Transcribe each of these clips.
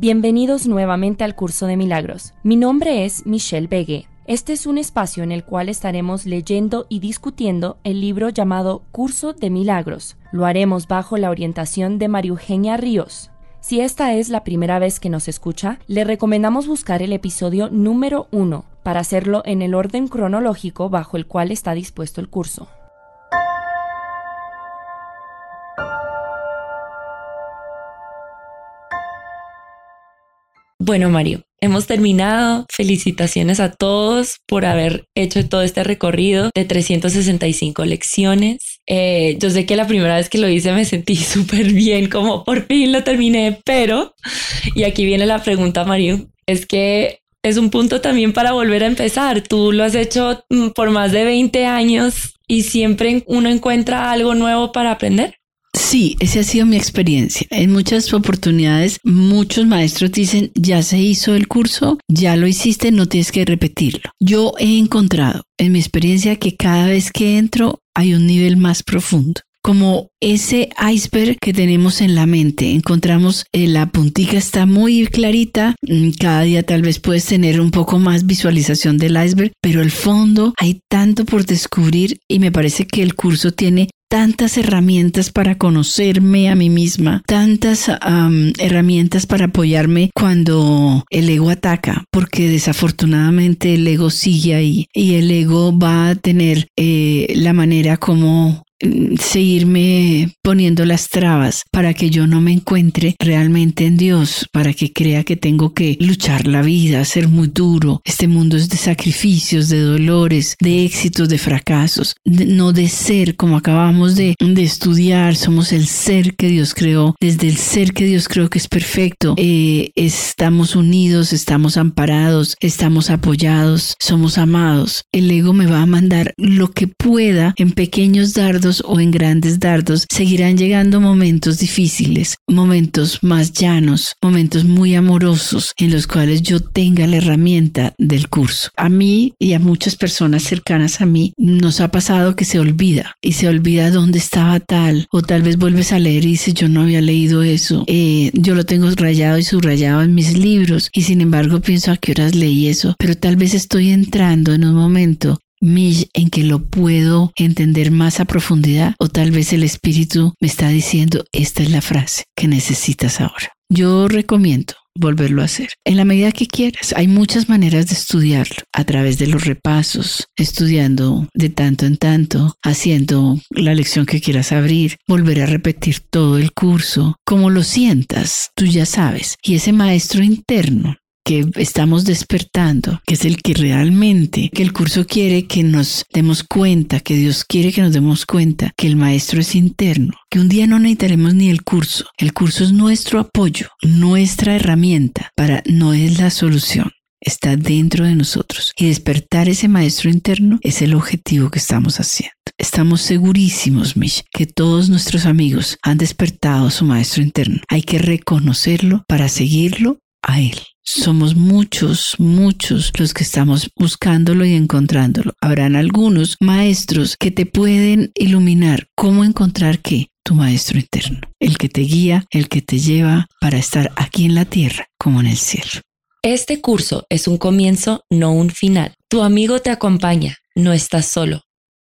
Bienvenidos nuevamente al curso de milagros. Mi nombre es Michelle Begue. Este es un espacio en el cual estaremos leyendo y discutiendo el libro llamado Curso de Milagros. Lo haremos bajo la orientación de María Eugenia Ríos. Si esta es la primera vez que nos escucha, le recomendamos buscar el episodio número 1 para hacerlo en el orden cronológico bajo el cual está dispuesto el curso. Bueno, Mario, hemos terminado. Felicitaciones a todos por haber hecho todo este recorrido de 365 lecciones. Eh, yo sé que la primera vez que lo hice me sentí súper bien, como por fin lo terminé, pero, y aquí viene la pregunta, Mario, es que es un punto también para volver a empezar. Tú lo has hecho mm, por más de 20 años y siempre uno encuentra algo nuevo para aprender. Sí, esa ha sido mi experiencia. En muchas oportunidades, muchos maestros dicen, ya se hizo el curso, ya lo hiciste, no tienes que repetirlo. Yo he encontrado en mi experiencia que cada vez que entro hay un nivel más profundo como ese iceberg que tenemos en la mente. Encontramos eh, la puntica está muy clarita, mm, cada día tal vez puedes tener un poco más visualización del iceberg, pero el fondo hay tanto por descubrir y me parece que el curso tiene tantas herramientas para conocerme a mí misma, tantas herramientas para apoyarme cuando el ego ataca, porque desafortunadamente el ego sigue ahí y el ego va a tener eh, la manera como seguirme poniendo las trabas para que yo no me encuentre realmente en Dios, para que crea que tengo que luchar la vida, ser muy duro. Este mundo es de sacrificios, de dolores, de éxitos, de fracasos, no de ser como acabamos de, de, estudiar. Somos el ser que Dios creó. Desde el ser que Dios creó que es perfecto, eh, estamos unidos, estamos amparados, estamos apoyados, somos amados. El ego me va a mandar lo que pueda en pequeños dardos o en grandes dardos, seguirán llegando momentos difíciles, momentos más llanos, momentos muy amorosos en los cuales yo tenga la herramienta del curso. A mí y a muchas personas cercanas a mí nos ha pasado que se olvida y se olvida dónde estaba tal o tal vez vuelves a leer y dices yo no había leído eso. Eh, yo lo tengo rayado y subrayado en mis libros y sin embargo pienso a qué horas leí eso, pero tal vez estoy entrando en un momento en que lo puedo entender más a profundidad o tal vez el espíritu me está diciendo esta es la frase que necesitas ahora. Yo recomiendo volverlo a hacer. En la medida que quieras, hay muchas maneras de estudiarlo, a través de los repasos, estudiando de tanto en tanto, haciendo la lección que quieras abrir, volver a repetir todo el curso, como lo sientas, tú ya sabes. Y ese maestro interno que estamos despertando, que es el que realmente, que el curso quiere que nos demos cuenta, que Dios quiere que nos demos cuenta que el maestro es interno, que un día no necesitaremos ni el curso. El curso es nuestro apoyo, nuestra herramienta para no es la solución. Está dentro de nosotros y despertar ese maestro interno es el objetivo que estamos haciendo. Estamos segurísimos, Mish, que todos nuestros amigos han despertado su maestro interno. Hay que reconocerlo para seguirlo a él. Somos muchos, muchos los que estamos buscándolo y encontrándolo. Habrán algunos maestros que te pueden iluminar cómo encontrar qué, tu maestro interno, el que te guía, el que te lleva para estar aquí en la tierra como en el cielo. Este curso es un comienzo, no un final. Tu amigo te acompaña, no estás solo.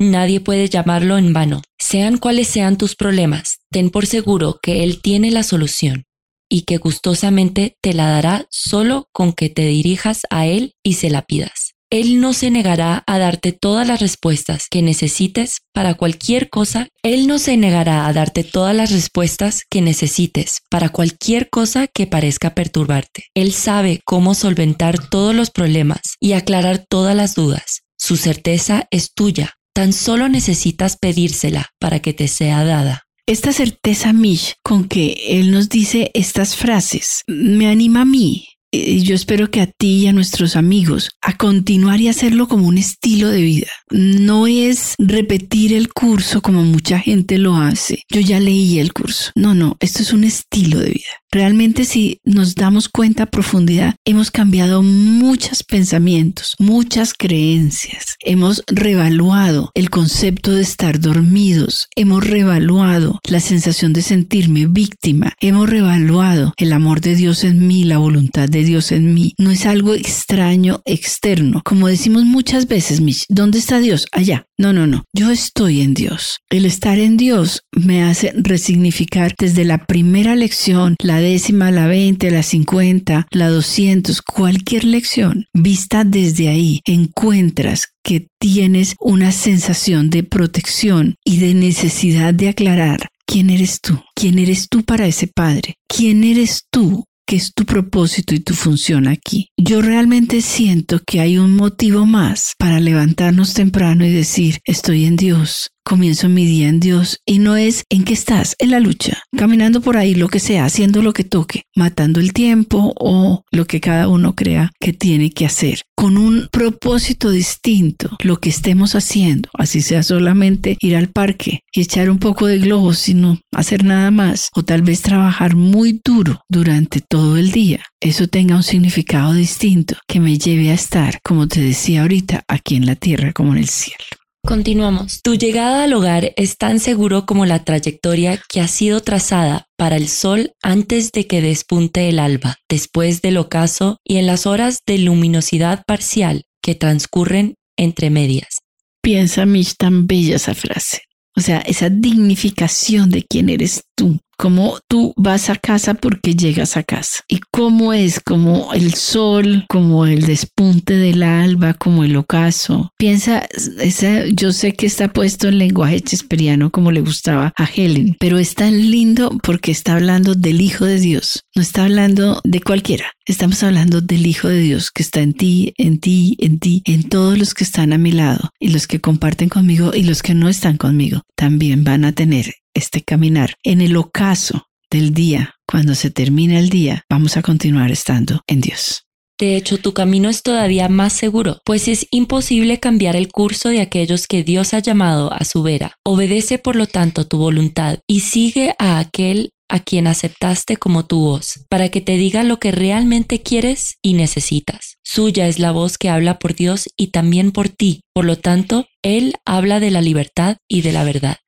Nadie puede llamarlo en vano. Sean cuales sean tus problemas, ten por seguro que Él tiene la solución y que gustosamente te la dará solo con que te dirijas a Él y se la pidas. Él no se negará a darte todas las respuestas que necesites para cualquier cosa. Él no se negará a darte todas las respuestas que necesites para cualquier cosa que parezca perturbarte. Él sabe cómo solventar todos los problemas y aclarar todas las dudas. Su certeza es tuya. Tan solo necesitas pedírsela para que te sea dada. Esta certeza, Mish, con que Él nos dice estas frases, me anima a mí y yo espero que a ti y a nuestros amigos a continuar y hacerlo como un estilo de vida. No es repetir el curso como mucha gente lo hace. Yo ya leí el curso. No, no, esto es un estilo de vida. Realmente si nos damos cuenta a profundidad, hemos cambiado muchos pensamientos, muchas creencias. Hemos revaluado el concepto de estar dormidos. Hemos revaluado la sensación de sentirme víctima. Hemos revaluado el amor de Dios en mí, la voluntad de Dios en mí. No es algo extraño, externo. Como decimos muchas veces, Mitch, ¿dónde está Dios? Allá. No, no, no. Yo estoy en Dios. El estar en Dios me hace resignificar desde la primera lección, la décima, la veinte, la cincuenta, la doscientos, cualquier lección, vista desde ahí, encuentras que tienes una sensación de protección y de necesidad de aclarar ¿Quién eres tú? ¿Quién eres tú para ese Padre? ¿Quién eres tú que es tu propósito y tu función aquí. Yo realmente siento que hay un motivo más para levantarnos temprano y decir, estoy en Dios, comienzo mi día en Dios y no es en qué estás, en la lucha, caminando por ahí, lo que sea, haciendo lo que toque, matando el tiempo o lo que cada uno crea que tiene que hacer, con un propósito distinto, lo que estemos haciendo, así sea solamente ir al parque y echar un poco de globos, sino hacer nada más, o tal vez trabajar muy duro durante todo el día. Eso tenga un significado distinto que me lleve a estar, como te decía ahorita, aquí en la tierra como en el cielo. Continuamos. Tu llegada al hogar es tan seguro como la trayectoria que ha sido trazada para el sol antes de que despunte el alba, después del ocaso y en las horas de luminosidad parcial que transcurren entre medias. Piensa, Mish, tan bella esa frase. O sea, esa dignificación de quién eres tú cómo tú vas a casa porque llegas a casa y cómo es como el sol, como el despunte del alba, como el ocaso. Piensa, esa, yo sé que está puesto en lenguaje chesperiano como le gustaba a Helen, pero es tan lindo porque está hablando del Hijo de Dios, no está hablando de cualquiera. Estamos hablando del Hijo de Dios que está en ti, en ti, en ti, en todos los que están a mi lado y los que comparten conmigo y los que no están conmigo también van a tener este caminar. En el ocaso del día, cuando se termina el día, vamos a continuar estando en Dios. De hecho, tu camino es todavía más seguro, pues es imposible cambiar el curso de aquellos que Dios ha llamado a su vera. Obedece por lo tanto tu voluntad y sigue a aquel a quien aceptaste como tu voz, para que te diga lo que realmente quieres y necesitas. Suya es la voz que habla por Dios y también por ti. Por lo tanto, Él habla de la libertad y de la verdad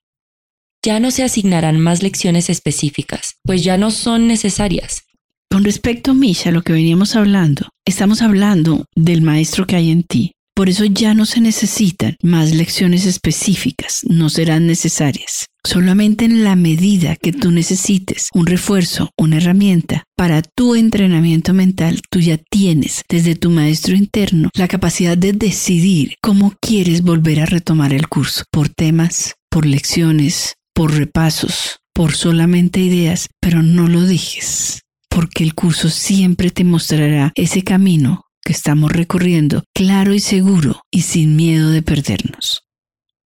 ya no se asignarán más lecciones específicas, pues ya no son necesarias. Con respecto, Misha, a lo que veníamos hablando, estamos hablando del maestro que hay en ti. Por eso ya no se necesitan más lecciones específicas, no serán necesarias. Solamente en la medida que tú necesites un refuerzo, una herramienta para tu entrenamiento mental, tú ya tienes desde tu maestro interno la capacidad de decidir cómo quieres volver a retomar el curso, por temas, por lecciones, por repasos, por solamente ideas, pero no lo dejes, porque el curso siempre te mostrará ese camino estamos recorriendo claro y seguro y sin miedo de perdernos.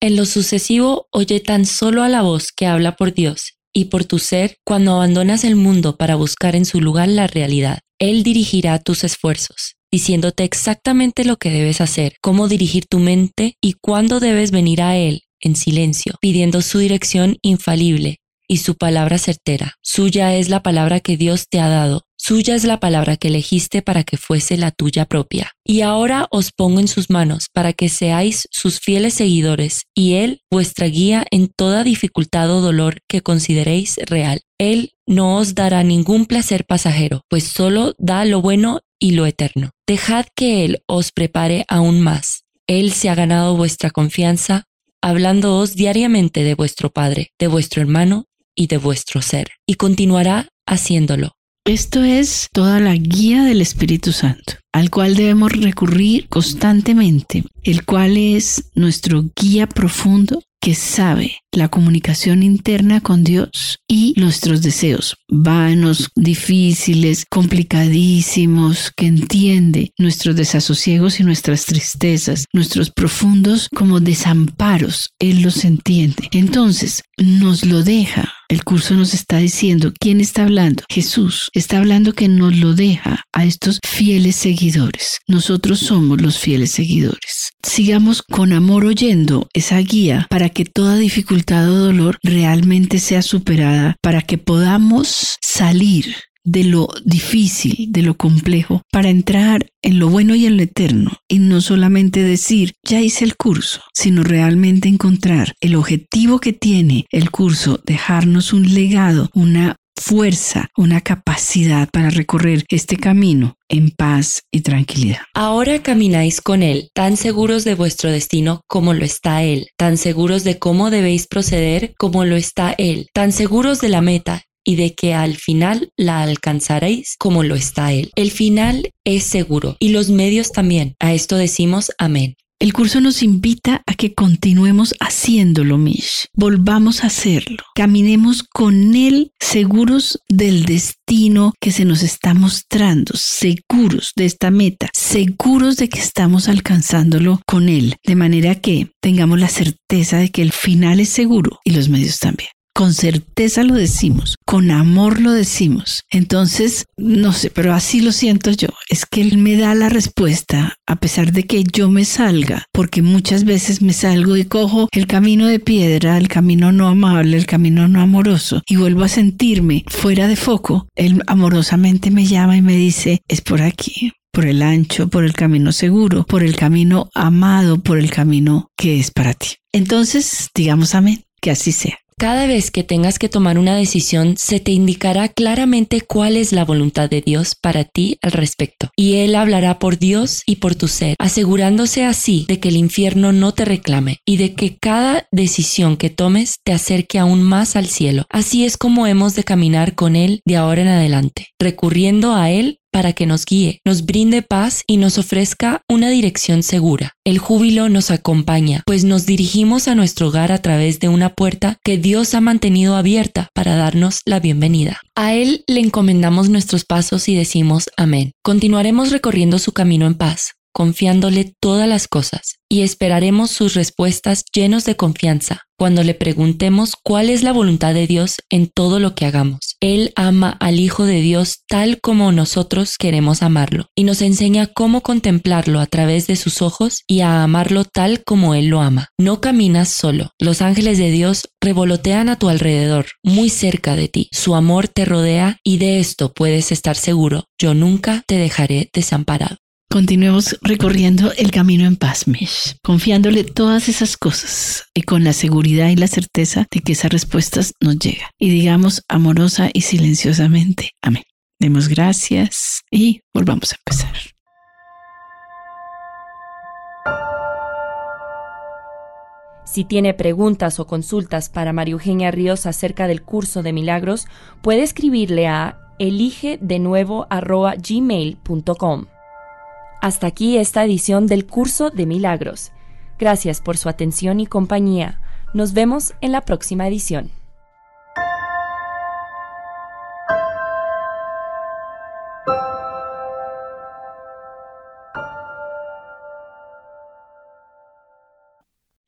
En lo sucesivo, oye tan solo a la voz que habla por Dios y por tu ser cuando abandonas el mundo para buscar en su lugar la realidad. Él dirigirá tus esfuerzos, diciéndote exactamente lo que debes hacer, cómo dirigir tu mente y cuándo debes venir a Él en silencio, pidiendo su dirección infalible y su palabra certera. Suya es la palabra que Dios te ha dado. Suya es la palabra que elegiste para que fuese la tuya propia. Y ahora os pongo en sus manos para que seáis sus fieles seguidores y Él vuestra guía en toda dificultad o dolor que consideréis real. Él no os dará ningún placer pasajero, pues solo da lo bueno y lo eterno. Dejad que Él os prepare aún más. Él se ha ganado vuestra confianza, hablándoos diariamente de vuestro Padre, de vuestro hermano y de vuestro ser, y continuará haciéndolo. Esto es toda la guía del Espíritu Santo, al cual debemos recurrir constantemente, el cual es nuestro guía profundo que sabe la comunicación interna con Dios y nuestros deseos vanos, difíciles, complicadísimos, que entiende nuestros desasosiegos y nuestras tristezas, nuestros profundos como desamparos, Él los entiende. Entonces, nos lo deja. El curso nos está diciendo, ¿quién está hablando? Jesús está hablando que nos lo deja a estos fieles seguidores. Nosotros somos los fieles seguidores. Sigamos con amor oyendo esa guía para que toda dificultad o dolor realmente sea superada, para que podamos salir de lo difícil, de lo complejo, para entrar en lo bueno y en lo eterno, y no solamente decir, ya hice el curso, sino realmente encontrar el objetivo que tiene el curso, dejarnos un legado, una fuerza, una capacidad para recorrer este camino en paz y tranquilidad. Ahora camináis con Él, tan seguros de vuestro destino como lo está Él, tan seguros de cómo debéis proceder como lo está Él, tan seguros de la meta y de que al final la alcanzaréis como lo está Él. El final es seguro y los medios también. A esto decimos amén. El curso nos invita a que continuemos haciéndolo, Mish. Volvamos a hacerlo. Caminemos con Él seguros del destino que se nos está mostrando, seguros de esta meta, seguros de que estamos alcanzándolo con Él, de manera que tengamos la certeza de que el final es seguro y los medios también con certeza lo decimos, con amor lo decimos. Entonces, no sé, pero así lo siento yo. Es que Él me da la respuesta a pesar de que yo me salga, porque muchas veces me salgo y cojo el camino de piedra, el camino no amable, el camino no amoroso, y vuelvo a sentirme fuera de foco. Él amorosamente me llama y me dice, es por aquí por el ancho, por el camino seguro, por el camino amado, por el camino que es para ti. Entonces, digamos amén, que así sea. Cada vez que tengas que tomar una decisión, se te indicará claramente cuál es la voluntad de Dios para ti al respecto. Y Él hablará por Dios y por tu ser, asegurándose así de que el infierno no te reclame y de que cada decisión que tomes te acerque aún más al cielo. Así es como hemos de caminar con Él de ahora en adelante, recurriendo a Él para que nos guíe, nos brinde paz y nos ofrezca una dirección segura. El júbilo nos acompaña, pues nos dirigimos a nuestro hogar a través de una puerta que Dios ha mantenido abierta para darnos la bienvenida. A Él le encomendamos nuestros pasos y decimos amén. Continuaremos recorriendo su camino en paz, confiándole todas las cosas, y esperaremos sus respuestas llenos de confianza cuando le preguntemos cuál es la voluntad de Dios en todo lo que hagamos. Él ama al Hijo de Dios tal como nosotros queremos amarlo, y nos enseña cómo contemplarlo a través de sus ojos y a amarlo tal como Él lo ama. No caminas solo, los ángeles de Dios revolotean a tu alrededor, muy cerca de ti. Su amor te rodea y de esto puedes estar seguro, yo nunca te dejaré desamparado. Continuemos recorriendo el camino en paz, Mish, confiándole todas esas cosas y con la seguridad y la certeza de que esas respuestas nos llegan. Y digamos amorosa y silenciosamente, amén. Demos gracias y volvamos a empezar. Si tiene preguntas o consultas para María Eugenia Ríos acerca del curso de milagros, puede escribirle a elige de nuevo gmail.com. Hasta aquí esta edición del curso de milagros. Gracias por su atención y compañía. Nos vemos en la próxima edición.